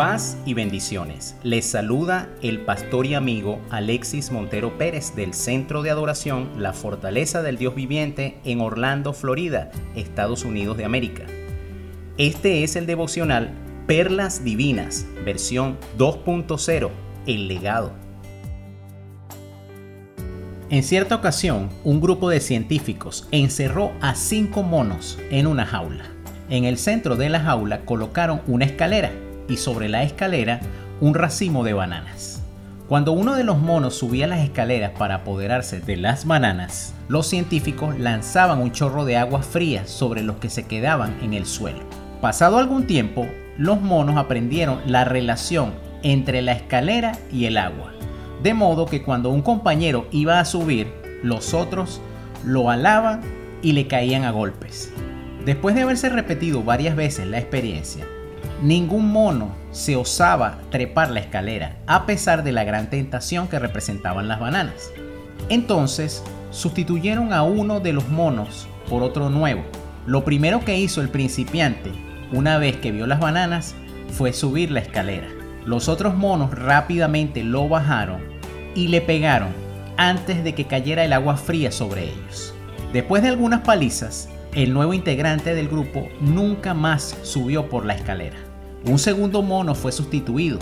Paz y bendiciones. Les saluda el pastor y amigo Alexis Montero Pérez del Centro de Adoración La Fortaleza del Dios Viviente en Orlando, Florida, Estados Unidos de América. Este es el devocional Perlas Divinas, versión 2.0, el legado. En cierta ocasión, un grupo de científicos encerró a cinco monos en una jaula. En el centro de la jaula colocaron una escalera y sobre la escalera un racimo de bananas. Cuando uno de los monos subía las escaleras para apoderarse de las bananas, los científicos lanzaban un chorro de agua fría sobre los que se quedaban en el suelo. Pasado algún tiempo, los monos aprendieron la relación entre la escalera y el agua, de modo que cuando un compañero iba a subir, los otros lo alaban y le caían a golpes. Después de haberse repetido varias veces la experiencia, Ningún mono se osaba trepar la escalera, a pesar de la gran tentación que representaban las bananas. Entonces, sustituyeron a uno de los monos por otro nuevo. Lo primero que hizo el principiante, una vez que vio las bananas, fue subir la escalera. Los otros monos rápidamente lo bajaron y le pegaron antes de que cayera el agua fría sobre ellos. Después de algunas palizas, el nuevo integrante del grupo nunca más subió por la escalera. Un segundo mono fue sustituido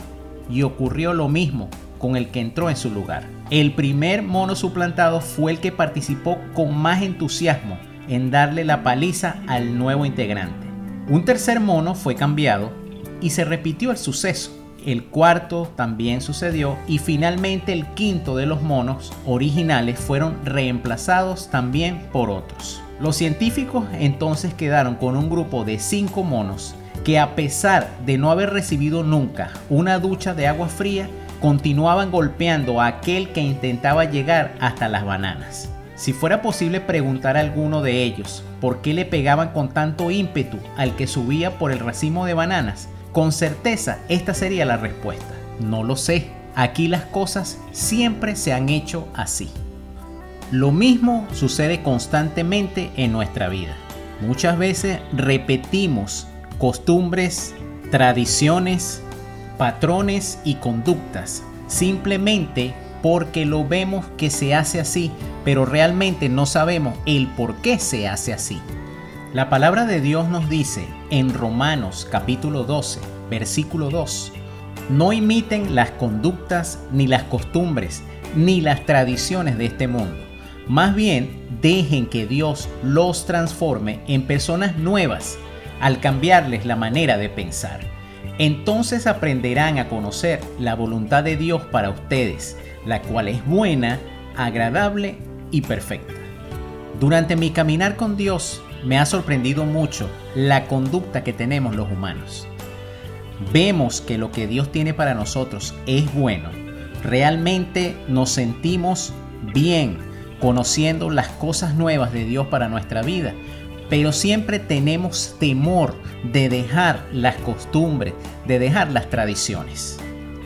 y ocurrió lo mismo con el que entró en su lugar. El primer mono suplantado fue el que participó con más entusiasmo en darle la paliza al nuevo integrante. Un tercer mono fue cambiado y se repitió el suceso. El cuarto también sucedió y finalmente el quinto de los monos originales fueron reemplazados también por otros. Los científicos entonces quedaron con un grupo de cinco monos que a pesar de no haber recibido nunca una ducha de agua fría, continuaban golpeando a aquel que intentaba llegar hasta las bananas. Si fuera posible preguntar a alguno de ellos por qué le pegaban con tanto ímpetu al que subía por el racimo de bananas, con certeza esta sería la respuesta. No lo sé. Aquí las cosas siempre se han hecho así. Lo mismo sucede constantemente en nuestra vida. Muchas veces repetimos costumbres, tradiciones, patrones y conductas, simplemente porque lo vemos que se hace así, pero realmente no sabemos el por qué se hace así. La palabra de Dios nos dice en Romanos capítulo 12, versículo 2, no imiten las conductas ni las costumbres ni las tradiciones de este mundo. Más bien, dejen que Dios los transforme en personas nuevas al cambiarles la manera de pensar. Entonces aprenderán a conocer la voluntad de Dios para ustedes, la cual es buena, agradable y perfecta. Durante mi caminar con Dios me ha sorprendido mucho la conducta que tenemos los humanos. Vemos que lo que Dios tiene para nosotros es bueno. Realmente nos sentimos bien conociendo las cosas nuevas de Dios para nuestra vida, pero siempre tenemos temor de dejar las costumbres, de dejar las tradiciones.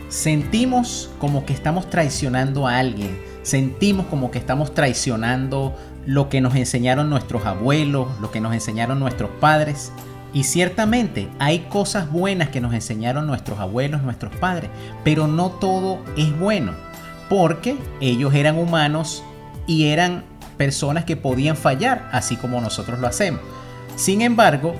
Sentimos como que estamos traicionando a alguien, sentimos como que estamos traicionando lo que nos enseñaron nuestros abuelos, lo que nos enseñaron nuestros padres. Y ciertamente hay cosas buenas que nos enseñaron nuestros abuelos, nuestros padres, pero no todo es bueno, porque ellos eran humanos y eran personas que podían fallar, así como nosotros lo hacemos. Sin embargo,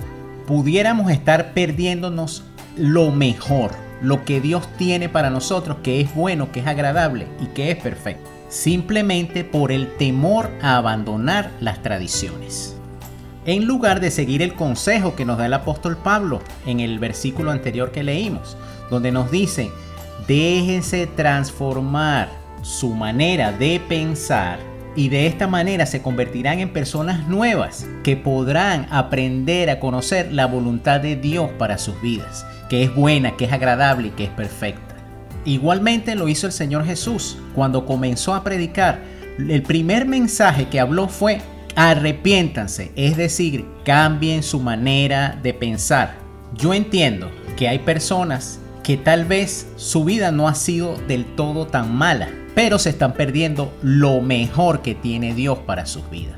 pudiéramos estar perdiéndonos lo mejor, lo que Dios tiene para nosotros, que es bueno, que es agradable y que es perfecto, simplemente por el temor a abandonar las tradiciones. En lugar de seguir el consejo que nos da el apóstol Pablo en el versículo anterior que leímos, donde nos dice, déjense transformar su manera de pensar y de esta manera se convertirán en personas nuevas que podrán aprender a conocer la voluntad de Dios para sus vidas, que es buena, que es agradable y que es perfecta. Igualmente lo hizo el Señor Jesús cuando comenzó a predicar. El primer mensaje que habló fue arrepiéntanse, es decir, cambien su manera de pensar. Yo entiendo que hay personas que tal vez su vida no ha sido del todo tan mala, pero se están perdiendo lo mejor que tiene Dios para sus vidas.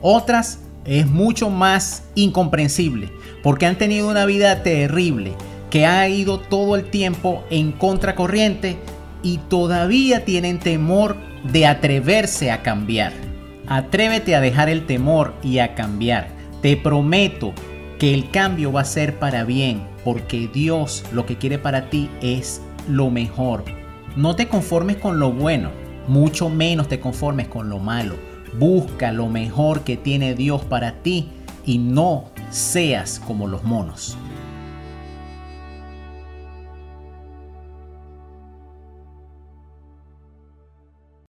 Otras es mucho más incomprensible porque han tenido una vida terrible, que ha ido todo el tiempo en contracorriente y todavía tienen temor de atreverse a cambiar. Atrévete a dejar el temor y a cambiar. Te prometo que el cambio va a ser para bien, porque Dios lo que quiere para ti es lo mejor. No te conformes con lo bueno, mucho menos te conformes con lo malo. Busca lo mejor que tiene Dios para ti y no seas como los monos.